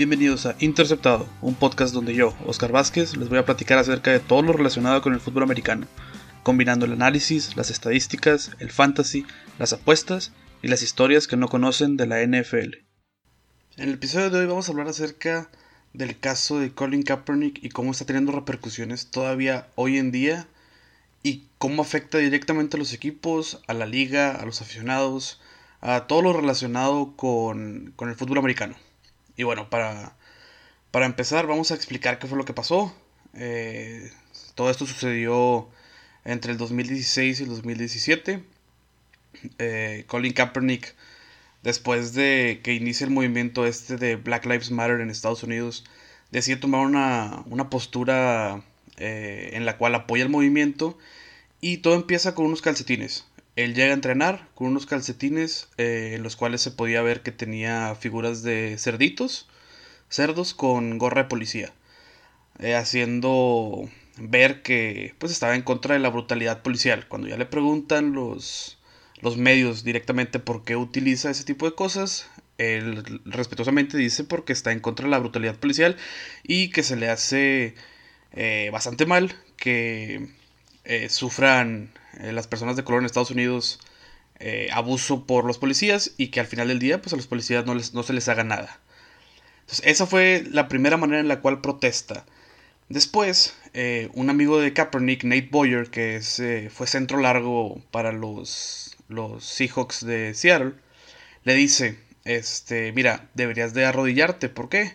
Bienvenidos a Interceptado, un podcast donde yo, Oscar Vázquez, les voy a platicar acerca de todo lo relacionado con el fútbol americano, combinando el análisis, las estadísticas, el fantasy, las apuestas y las historias que no conocen de la NFL. En el episodio de hoy vamos a hablar acerca del caso de Colin Kaepernick y cómo está teniendo repercusiones todavía hoy en día y cómo afecta directamente a los equipos, a la liga, a los aficionados, a todo lo relacionado con, el fútbol americano. Y bueno, para, para empezar vamos a explicar qué fue lo que pasó. Eh, todo esto sucedió entre el 2016 y el 2017. Eh, Colin Kaepernick, después de que inicie el movimiento este de Black Lives Matter en Estados Unidos, decide tomar una, una postura eh, en la cual apoya el movimiento y todo empieza con unos calcetines. Él llega a entrenar con unos calcetines eh, en los cuales se podía ver que tenía figuras de cerditos, cerdos con gorra de policía, eh, haciendo ver que pues estaba en contra de la brutalidad policial. Cuando ya le preguntan los, los medios directamente por qué utiliza ese tipo de cosas, él respetuosamente dice porque está en contra de la brutalidad policial y que se le hace eh, bastante mal que eh, sufran eh, las personas de color en Estados Unidos abuso por los policías y que al final del día pues a los policías no, les, no se les haga nada. Esa fue la primera manera en la cual protesta. Después, un amigo de Kaepernick, Nate Boyer, que fue centro largo para los, los Seahawks de Seattle, le dice, este, mira, deberías de arrodillarte. ¿Por qué?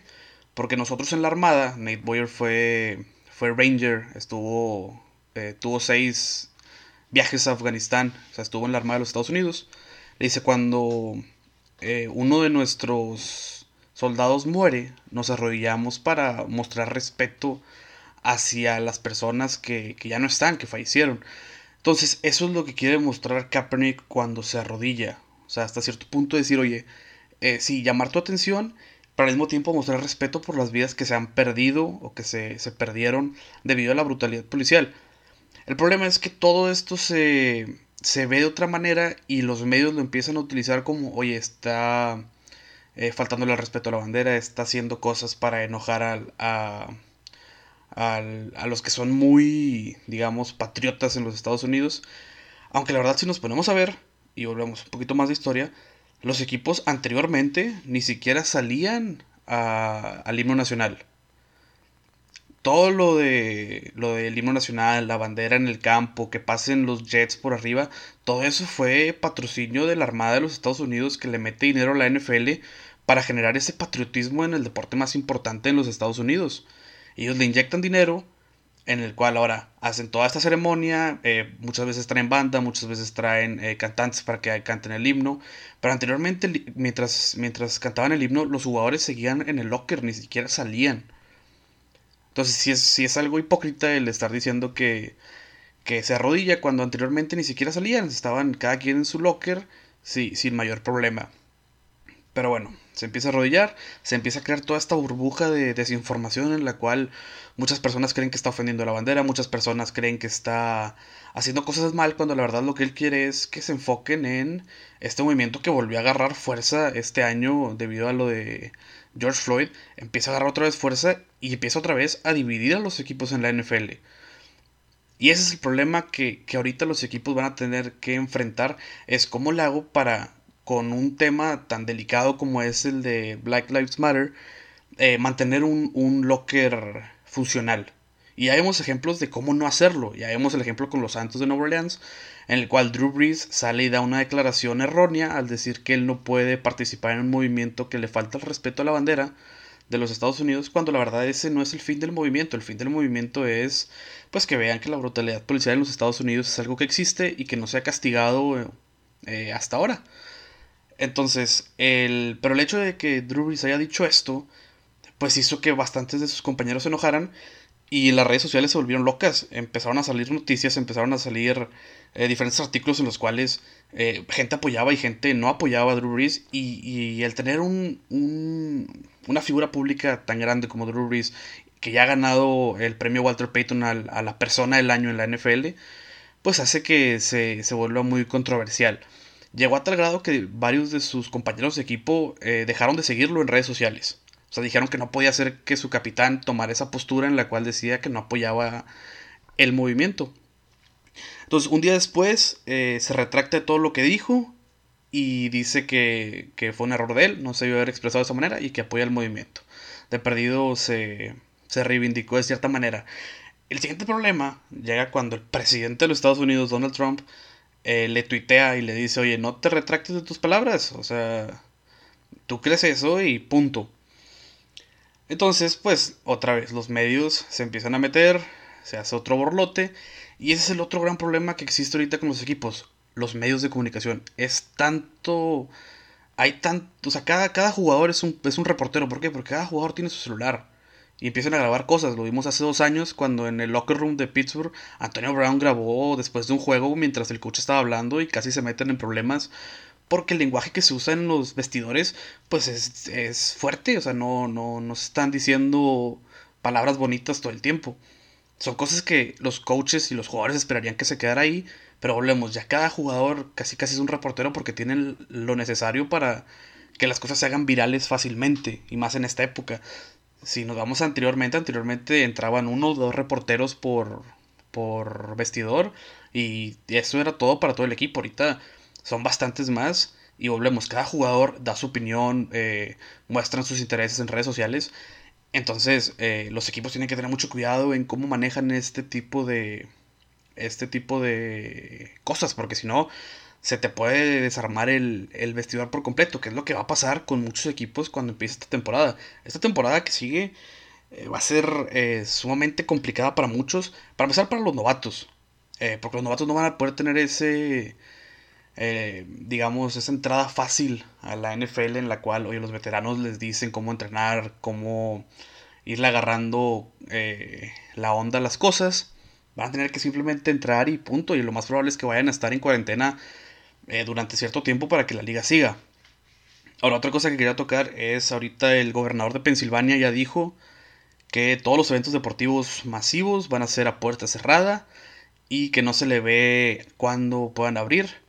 Porque nosotros en la Armada, Nate Boyer fue fue Ranger, estuvo, eh, tuvo seis viajes a Afganistán, o sea, estuvo en la Armada de los Estados Unidos. Le dice, cuando eh, uno de nuestros soldados muere, nos arrodillamos para mostrar respeto hacia las personas que, ya no están, que fallecieron. Entonces, eso es lo que quiere mostrar Kaepernick cuando se arrodilla. O sea, hasta cierto punto decir, oye, eh, sí, llamar tu atención pero al mismo tiempo mostrar respeto por las vidas que se han perdido o que se, perdieron debido a la brutalidad policial. El problema es que todo esto se, se ve de otra manera y los medios lo empiezan a utilizar como, oye, está eh, faltándole el respeto a la bandera, está haciendo cosas para enojar a, a los que son muy, digamos, patriotas en los Estados Unidos. Aunque la verdad si nos ponemos a ver, y volvemos un poquito más de historia, los equipos anteriormente ni siquiera salían al himno nacional. Todo lo de lo del himno nacional, la bandera en el campo, que pasen los jets por arriba, todo eso fue patrocinio de la Armada de los Estados Unidos que le mete dinero a la NFL para generar ese patriotismo en el deporte más importante en los Estados Unidos. Ellos le inyectan dinero en el cual ahora hacen toda esta ceremonia, eh, muchas veces traen banda, muchas veces traen eh, cantantes para que canten el himno, pero anteriormente mientras, mientras cantaban el himno los jugadores seguían en el locker, ni siquiera salían. Entonces si es, si es algo hipócrita el estar diciendo que, que se arrodilla cuando anteriormente ni siquiera salían, estaban cada quien en su locker sí, sin mayor problema. Pero bueno, se empieza a arrodillar, se empieza a crear toda esta burbuja de desinformación en la cual muchas personas creen que está ofendiendo la bandera, muchas personas creen que está haciendo cosas mal cuando la verdad lo que él quiere es que se enfoquen en este movimiento que volvió a agarrar fuerza este año debido a lo de George Floyd, empieza a agarrar otra vez fuerza y empieza otra vez a dividir a los equipos en la NFL. Y ese es el problema que, que ahorita los equipos van a tener que enfrentar, es cómo le hago para con un tema tan delicado como es el de Black Lives Matter, eh, mantener un, locker funcional. Y ya vemos ejemplos de cómo no hacerlo. Ya vemos el ejemplo con los Santos de Nueva Orleans, en el cual Drew Brees sale y da una declaración errónea al decir que él no puede participar en un movimiento que le falta el respeto a la bandera de los Estados Unidos, cuando la verdad ese no es el fin del movimiento. El fin del movimiento es pues que vean que la brutalidad policial en los Estados Unidos es algo que existe y que no se ha castigado eh, hasta ahora. Entonces, el, pero el hecho de que Drew Brees haya dicho esto, pues hizo que bastantes de sus compañeros se enojaran y las redes sociales se volvieron locas. Empezaron a salir noticias, empezaron a salir eh, diferentes artículos en los cuales eh, gente apoyaba y gente no apoyaba a Drew Brees. Y, y el tener un, un, una figura pública tan grande como Drew Brees, que ya ha ganado el premio Walter Payton a, a la persona del año en la NFL, pues hace que se, se vuelva muy controversial. Llegó a tal grado que varios de sus compañeros de equipo eh, dejaron de seguirlo en redes sociales. O sea, dijeron que no podía ser que su capitán tomara esa postura en la cual decía que no apoyaba el movimiento. Entonces, un día después eh, se retracta de todo lo que dijo y dice que, que, fue un error de él, no se debió haber expresado de esa manera y que apoya el movimiento. De perdido se, se reivindicó de cierta manera. El siguiente problema llega cuando el presidente de los Estados Unidos, Donald Trump, eh, le tuitea y le dice, oye, no te retractes de tus palabras, o sea, tú crees eso y punto. Entonces, pues, otra vez, los medios se empiezan a meter, se hace otro borlote, y ese es el otro gran problema que existe ahorita con los equipos, los medios de comunicación. Es tanto... Hay tanto... O sea, cada, jugador es un, es un reportero, ¿por qué? Porque cada jugador tiene su celular y empiezan a grabar cosas. Lo vimos hace dos años cuando en el locker room de Pittsburgh Antonio Brown grabó después de un juego mientras el coach estaba hablando y casi se meten en problemas porque el lenguaje que se usa en los vestidores pues es, es fuerte, o sea, no, no, no se están diciendo palabras bonitas todo el tiempo. Son cosas que los coaches y los jugadores esperarían que se quedara ahí, pero volvemos, ya cada jugador casi casi es un reportero porque tienen lo necesario para que las cosas se hagan virales fácilmente, y más en esta época si nos vamos anteriormente, anteriormente entraban uno o dos reporteros por, por vestidor y eso era todo para todo el equipo. Ahorita son bastantes más y volvemos, cada jugador da su opinión, eh, muestran sus intereses en redes sociales. Entonces eh, los equipos tienen que tener mucho cuidado en cómo manejan este tipo de este tipo de cosas porque si no se te puede desarmar el, vestidor por completo, que es lo que va a pasar con muchos equipos cuando empiece esta temporada. Esta temporada que sigue eh, va a ser sumamente complicada para muchos, para empezar para los novatos, porque los novatos no van a poder tener ese, digamos, esa entrada fácil a la NFL en la cual, oye, los veteranos les dicen cómo entrenar, cómo irle agarrando la onda a las cosas. Van a tener que simplemente entrar y punto. Y lo más probable es que vayan a estar en cuarentena eh, durante cierto tiempo para que la liga siga. Ahora, otra cosa que quería tocar es ahorita el gobernador de Pensilvania ya dijo que todos los eventos deportivos masivos van a ser a puerta cerrada y que no se le ve cuándo puedan abrir.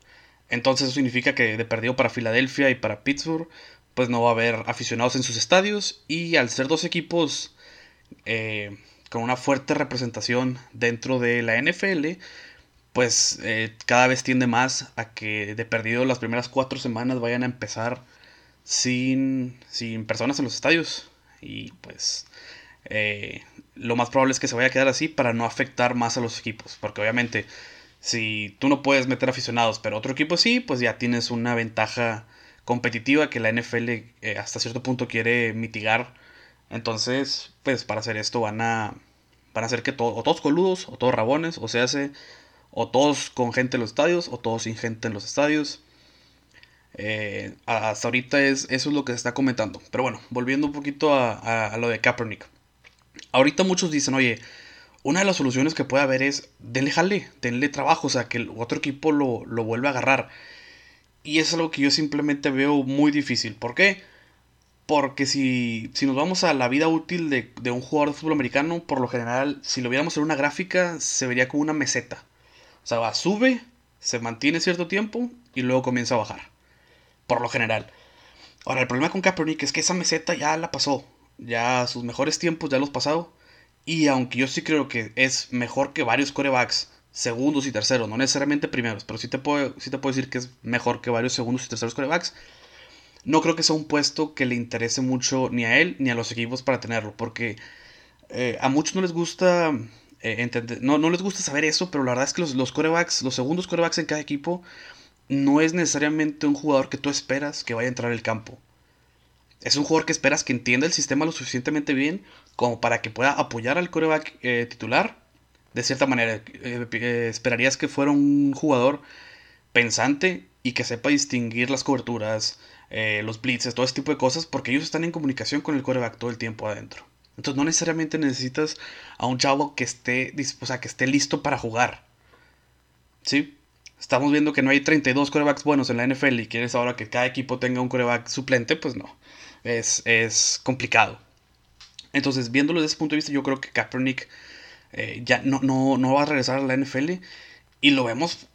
Entonces eso significa que de perdido para Filadelfia y para Pittsburgh, pues no va a haber aficionados en sus estadios y al ser dos equipos eh, con una fuerte representación dentro de la NFL, pues eh, cada vez tiende más a que de perdido las primeras cuatro semanas vayan a empezar sin, sin personas en los estadios. Y pues eh, lo más probable es que se vaya a quedar así para no afectar más a los equipos. Porque obviamente si tú no puedes meter aficionados, pero otro equipo sí, pues ya tienes una ventaja competitiva que la NFL eh, hasta cierto punto quiere mitigar. Entonces, pues para hacer esto van a, van a hacer que o todos coludos o todos rabones o se hace o todos con gente en los estadios o todos sin gente en los estadios. Eh, hasta ahorita es, eso es lo que se está comentando. Pero bueno, volviendo un poquito a, lo de Kaepernick. Ahorita muchos dicen, oye, una de las soluciones que puede haber es denle jale, denle trabajo, o sea, que el otro equipo lo, lo vuelva a agarrar. Y es algo que yo simplemente veo muy difícil. ¿Por qué? Porque si, si nos vamos a la vida útil de, de, un jugador de fútbol americano, por lo general, si lo viéramos en una gráfica, se vería como una meseta. O sea, va, sube, se mantiene cierto tiempo y luego comienza a bajar. Por lo general. Ahora, el problema con Kaepernick es que esa meseta ya la pasó. Ya sus mejores tiempos ya los pasado. Y aunque yo sí creo que es mejor que varios corebacks, segundos y terceros, no necesariamente primeros, pero sí te puedo, sí te puedo decir que es mejor que varios segundos y terceros corebacks. No creo que sea un puesto que le interese mucho ni a él ni a los equipos para tenerlo, porque eh, a muchos no les gusta eh, no, no les gusta saber eso, pero la verdad es que los, los corebacks, los segundos corebacks en cada equipo, no es necesariamente un jugador que tú esperas que vaya a entrar al campo. Es un jugador que esperas que entienda el sistema lo suficientemente bien como para que pueda apoyar al coreback eh, titular. De cierta manera, eh, esperarías que fuera un jugador pensante y que sepa distinguir las coberturas, los blitzes, todo ese tipo de cosas, porque ellos están en comunicación con el coreback todo el tiempo adentro. Entonces no necesariamente necesitas a un chavo que esté, o que esté listo para jugar. ¿Sí? Estamos viendo que no hay 32 corebacks buenos en la NFL y quieres ahora que cada equipo tenga un coreback suplente, pues no. Es, es complicado. Entonces, viéndolo desde ese punto de vista, yo creo que Kaepernick eh, ya no, no, no va a regresar a la NFL. Y lo vemos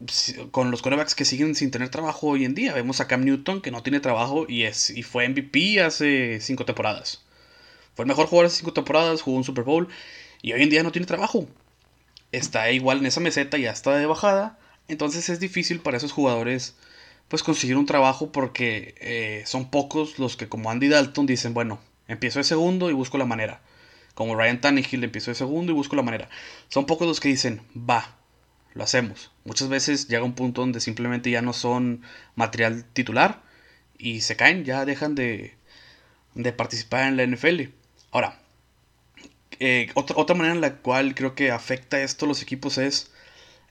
con los corebacks que siguen sin tener trabajo hoy en día. Vemos a Cam Newton que no tiene trabajo y, es, y fue MVP hace cinco temporadas. Fue el mejor jugador de cinco temporadas, jugó un Super Bowl y hoy en día no tiene trabajo. Está igual en esa meseta, ya está de bajada. Entonces es difícil para esos jugadores pues conseguir un trabajo porque eh, son pocos los que como Andy Dalton dicen, bueno, empiezo de segundo y busco la manera. Como Ryan Tannehill empiezo de segundo y busco la manera. Son pocos los que dicen, va, lo hacemos. Muchas veces llega un punto donde simplemente ya no son material titular y se caen, ya dejan de, de participar en la NFL. Ahora, eh, otra, otra manera en la cual creo que afecta esto a los equipos es,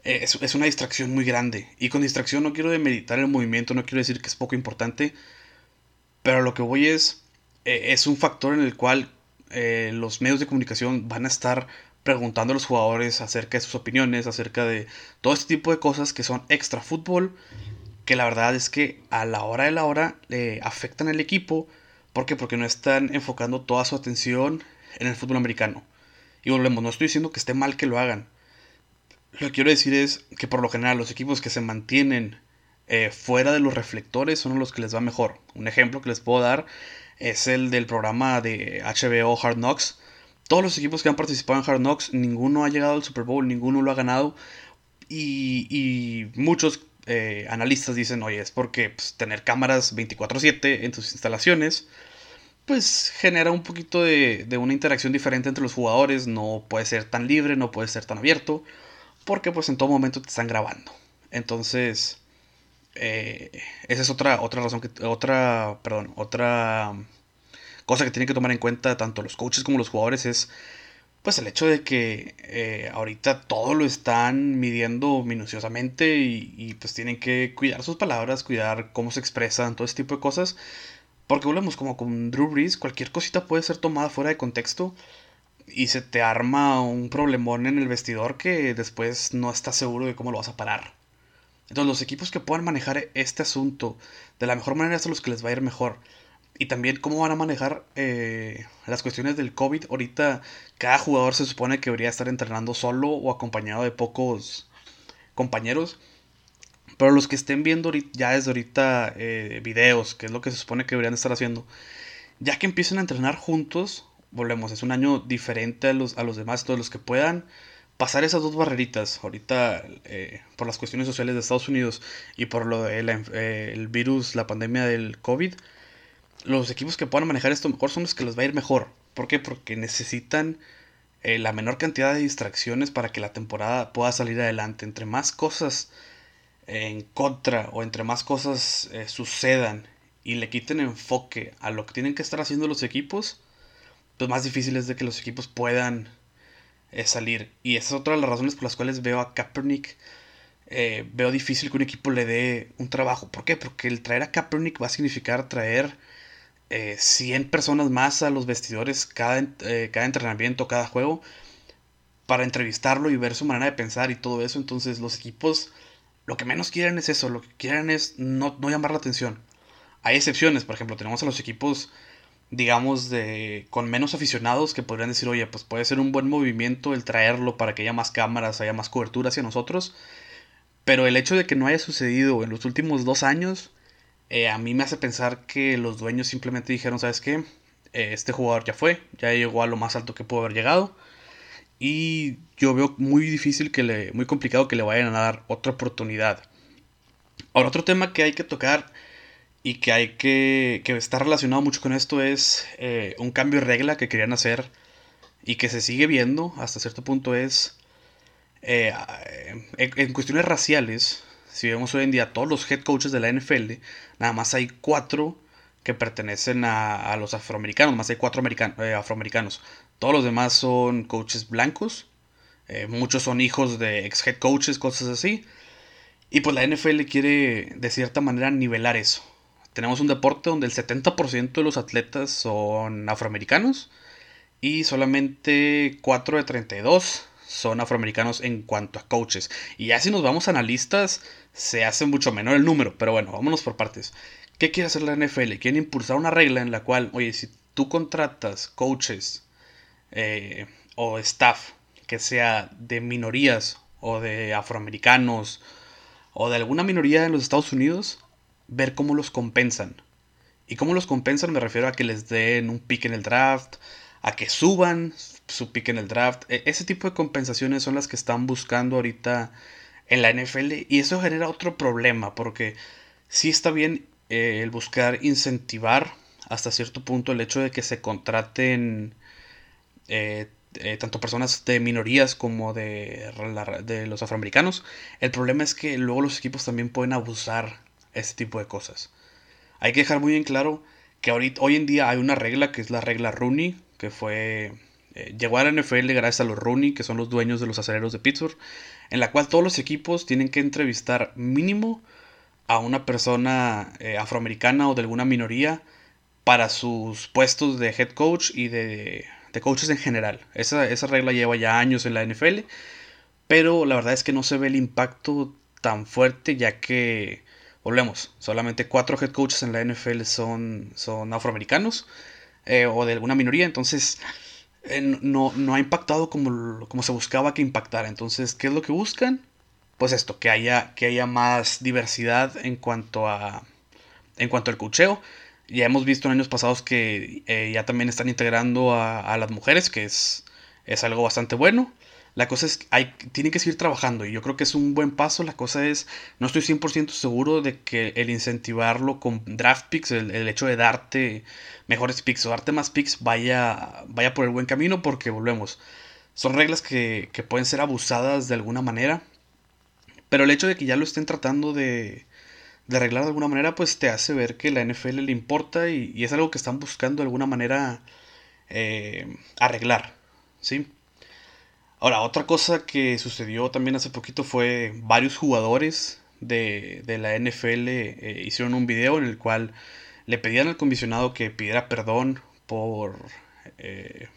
eh, es, una distracción muy grande. Y con distracción no quiero demeritar el movimiento, no quiero decir que es poco importante, pero lo que voy es, eh, es un factor en el cual los medios de comunicación van a estar preguntando a los jugadores acerca de sus opiniones, acerca de todo este tipo de cosas que son extra fútbol, que la verdad es que a la hora de la hora le afectan al equipo. ¿Por qué? Porque no están enfocando toda su atención en el fútbol americano. Y volvemos, no estoy diciendo que esté mal que lo hagan. Lo que quiero decir es que por lo general los equipos que se mantienen eh, fuera de los reflectores son los que les va mejor. Un ejemplo que les puedo dar es el del programa de HBO Hard Knocks, todos los equipos que han participado en Hard Knocks, ninguno ha llegado al Super Bowl, ninguno lo ha ganado. Y, muchos eh, analistas dicen, oye, es porque pues, tener cámaras 24/7 en tus instalaciones, pues genera un poquito de, una interacción diferente entre los jugadores, no puede ser tan libre, no puede ser tan abierto, porque pues en todo momento te están grabando. Entonces, eh, esa es otra, otra razón que, otra, perdón, otra cosa que tienen que tomar en cuenta tanto los coaches como los jugadores es pues el hecho de que eh, ahorita todo lo están midiendo minuciosamente y, pues tienen que cuidar sus palabras, cuidar cómo se expresan, todo ese tipo de cosas. Porque volvemos como con Drew Brees, cualquier cosita puede ser tomada fuera de contexto y se te arma un problemón en el vestidor que después no estás seguro de cómo lo vas a parar. Entonces los equipos que puedan manejar este asunto de la mejor manera son los que les va a ir mejor y también cómo van a manejar eh, las cuestiones del COVID. Ahorita cada jugador se supone que debería estar entrenando solo o acompañado de pocos compañeros. Pero los que estén viendo ya desde ahorita eh, videos, que es lo que se supone que deberían estar haciendo, ya que empiecen a entrenar juntos, volvemos, es un año diferente a los, a los demás, todos los que puedan pasar esas dos barreritas, ahorita eh, por las cuestiones sociales de Estados Unidos y por lo del el virus, la pandemia del COVID, los equipos que puedan manejar esto mejor son los que les va a ir mejor. ¿Por qué? Porque necesitan eh, la menor cantidad de distracciones para que la temporada pueda salir adelante. Entre más cosas en contra o entre más cosas eh, sucedan y le quiten enfoque a lo que tienen que estar haciendo los equipos, pues más difícil es de que los equipos puedan eh, salir. Y esa es otra de las razones por las cuales veo a Kaepernick. veo difícil que un equipo le dé un trabajo. ¿Por qué? Porque el traer a Kaepernick va a significar traer 100 eh, personas más a los vestidores cada, eh, cada entrenamiento, cada juego, para entrevistarlo y ver su manera de pensar y todo eso. Entonces los equipos lo que menos quieren es eso, lo que quieren es no, no llamar la atención. Hay excepciones, por ejemplo, tenemos a los equipos, digamos, de con menos aficionados que podrían decir, oye, pues puede ser un buen movimiento el traerlo para que haya más cámaras, haya más cobertura hacia nosotros. Pero el hecho de que no haya sucedido en los últimos dos años, eh, a mí me hace pensar que los dueños simplemente dijeron, ¿sabes qué? Eh, este jugador ya fue, ya llegó a lo más alto que pudo haber llegado. Y yo veo muy difícil que le, muy complicado que le vayan a dar otra oportunidad. Ahora, otro tema que hay que tocar y que hay que, que está relacionado mucho con esto es eh, un cambio de regla que querían hacer y que se sigue viendo hasta cierto punto es en cuestiones raciales si vemos hoy en día todos los head coaches de la NFL, nada más hay cuatro que pertenecen a, los afroamericanos, más hay cuatro eh, afroamericanos. Todos los demás son coaches blancos, eh, muchos son hijos de ex head coaches, cosas así. Y pues la NFL quiere de cierta manera nivelar eso. Tenemos un deporte donde el 70% de los atletas son afroamericanos y solamente 4 de 32 son afroamericanos en cuanto a coaches. Y ya si nos vamos a analistas, se hace mucho menor el número, pero bueno, vámonos por partes. ¿Qué quiere hacer la NFL? Quieren impulsar una regla en la cual, oye, si tú contratas coaches eh, o staff que sea de minorías o de afroamericanos o de alguna minoría en los Estados Unidos, ver cómo los compensan. Y cómo los compensan me refiero a que les den un pick en el draft, a que suban su pick en el draft. E, ese tipo de compensaciones son las que están buscando ahorita en la NFL y eso genera otro problema porque sí está bien eh, el buscar incentivar hasta cierto punto el hecho de que se contraten eh, eh, tanto personas de minorías como de, de, los afroamericanos. El problema es que luego los equipos también pueden abusar ese tipo de cosas. Hay que dejar muy bien claro que hoy en día hay una regla que es la regla Rooney, que fue eh, llegó a la NFL gracias a los Rooney, que son los dueños de los aceleros de Pittsburgh, en la cual todos los equipos tienen que entrevistar mínimo a una persona eh, afroamericana o de alguna minoría para sus puestos de head coach y de, de coaches en general. Esa, esa regla lleva ya años en la NFL, pero la verdad es que no se ve el impacto tan fuerte ya que, volvemos, solamente cuatro head coaches en la NFL son, son afroamericanos eh, o de alguna minoría, entonces eh, no, no, ha impactado como, como, se buscaba que impactara. Entonces, ¿qué es lo que buscan? Pues esto, que haya, que haya más diversidad en cuanto a en cuanto al cocheo. Ya hemos visto en años pasados que eh, ya también están integrando a, a, las mujeres, que es, es algo bastante bueno. La cosa es que hay, tienen que seguir trabajando y yo creo que es un buen paso. La cosa es, no estoy 100% seguro de que el incentivarlo con draft picks, el, hecho de darte mejores picks o darte más picks vaya, vaya por el buen camino porque volvemos. Son reglas que, que pueden ser abusadas de alguna manera. Pero el hecho de que ya lo estén tratando de, de arreglar de alguna manera, pues te hace ver que la NFL le importa y, y es algo que están buscando de alguna manera eh, arreglar. ¿Sí? Ahora, otra cosa que sucedió también hace poquito fue varios jugadores de, la NFL eh, hicieron un video en el cual le pedían al comisionado que pidiera perdón por eh,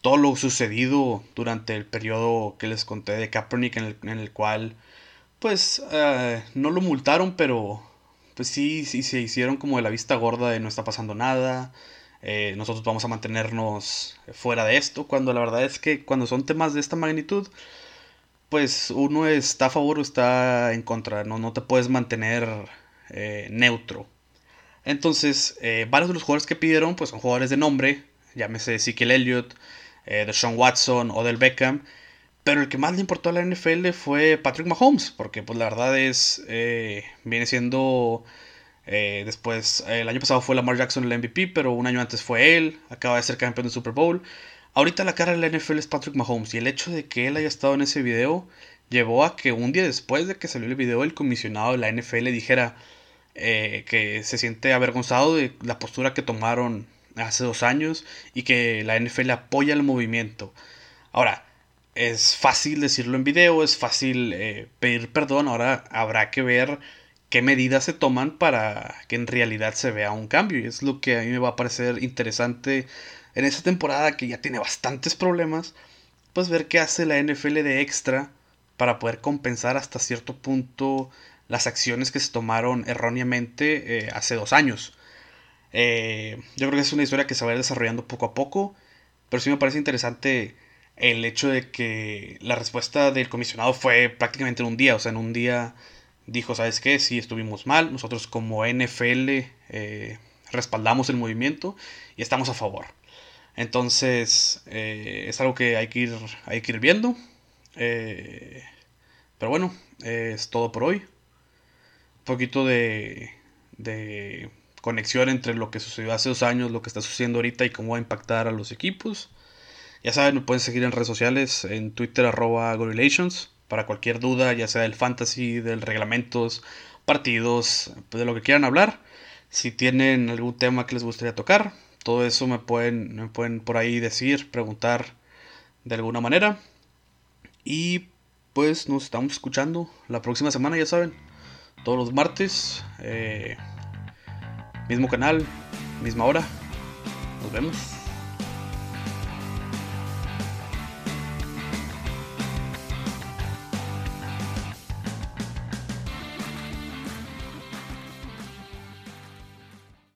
todo lo sucedido durante el periodo que les conté de Kaepernick en el, en el cual pues eh, no lo multaron pero pues sí, sí se hicieron como de la vista gorda de no está pasando nada eh, nosotros vamos a mantenernos fuera de esto, cuando la verdad es que cuando son temas de esta magnitud, pues uno está a favor o está en contra, no, no te puedes mantener eh, neutro. Entonces, eh, varios de los jugadores que pidieron, pues son jugadores de nombre, llámese Ezekiel Elliott, de Sean Watson o del Beckham, pero el que más le importó a la NFL fue Patrick Mahomes, porque pues la verdad es, viene siendo eh, después, el año pasado fue Lamar Jackson el MVP, pero un año antes fue él. Acaba de ser campeón del Super Bowl. Ahorita la cara de la NFL es Patrick Mahomes. Y el hecho de que él haya estado en ese video llevó a que un día después de que salió el video, el comisionado de la NFL dijera eh, que se siente avergonzado de la postura que tomaron hace dos años y que la NFL apoya el movimiento. Ahora, es fácil decirlo en video, es fácil eh, pedir perdón. Ahora habrá que ver qué medidas se toman para que en realidad se vea un cambio. Y es lo que a mí me va a parecer interesante en esta temporada que ya tiene bastantes problemas, pues ver qué hace la NFL de extra para poder compensar hasta cierto punto las acciones que se tomaron erróneamente eh, hace dos años. Eh, yo creo que es una historia que se va a ir desarrollando poco a poco, pero sí me parece interesante el hecho de que la respuesta del comisionado fue prácticamente en un día, o sea, en un día dijo, ¿sabes qué? Sí, estuvimos mal, nosotros como NFL eh, respaldamos el movimiento y estamos a favor. Entonces, eh, es algo que hay que ir, hay que ir viendo. Eh, pero bueno, es todo por hoy. Un poquito de, de conexión entre lo que sucedió hace dos años, lo que está sucediendo ahorita y cómo va a impactar a los equipos. Ya saben, me pueden seguir en redes sociales, en Twitter arroba Gorelations para cualquier duda, ya sea del fantasy, del reglamentos, partidos, pues, de lo que quieran hablar. Si tienen algún tema que les gustaría tocar, todo eso me pueden, me pueden por ahí decir, preguntar de alguna manera. Y pues nos estamos escuchando la próxima semana, ya saben, todos los martes, eh, mismo canal, misma hora. Nos vemos.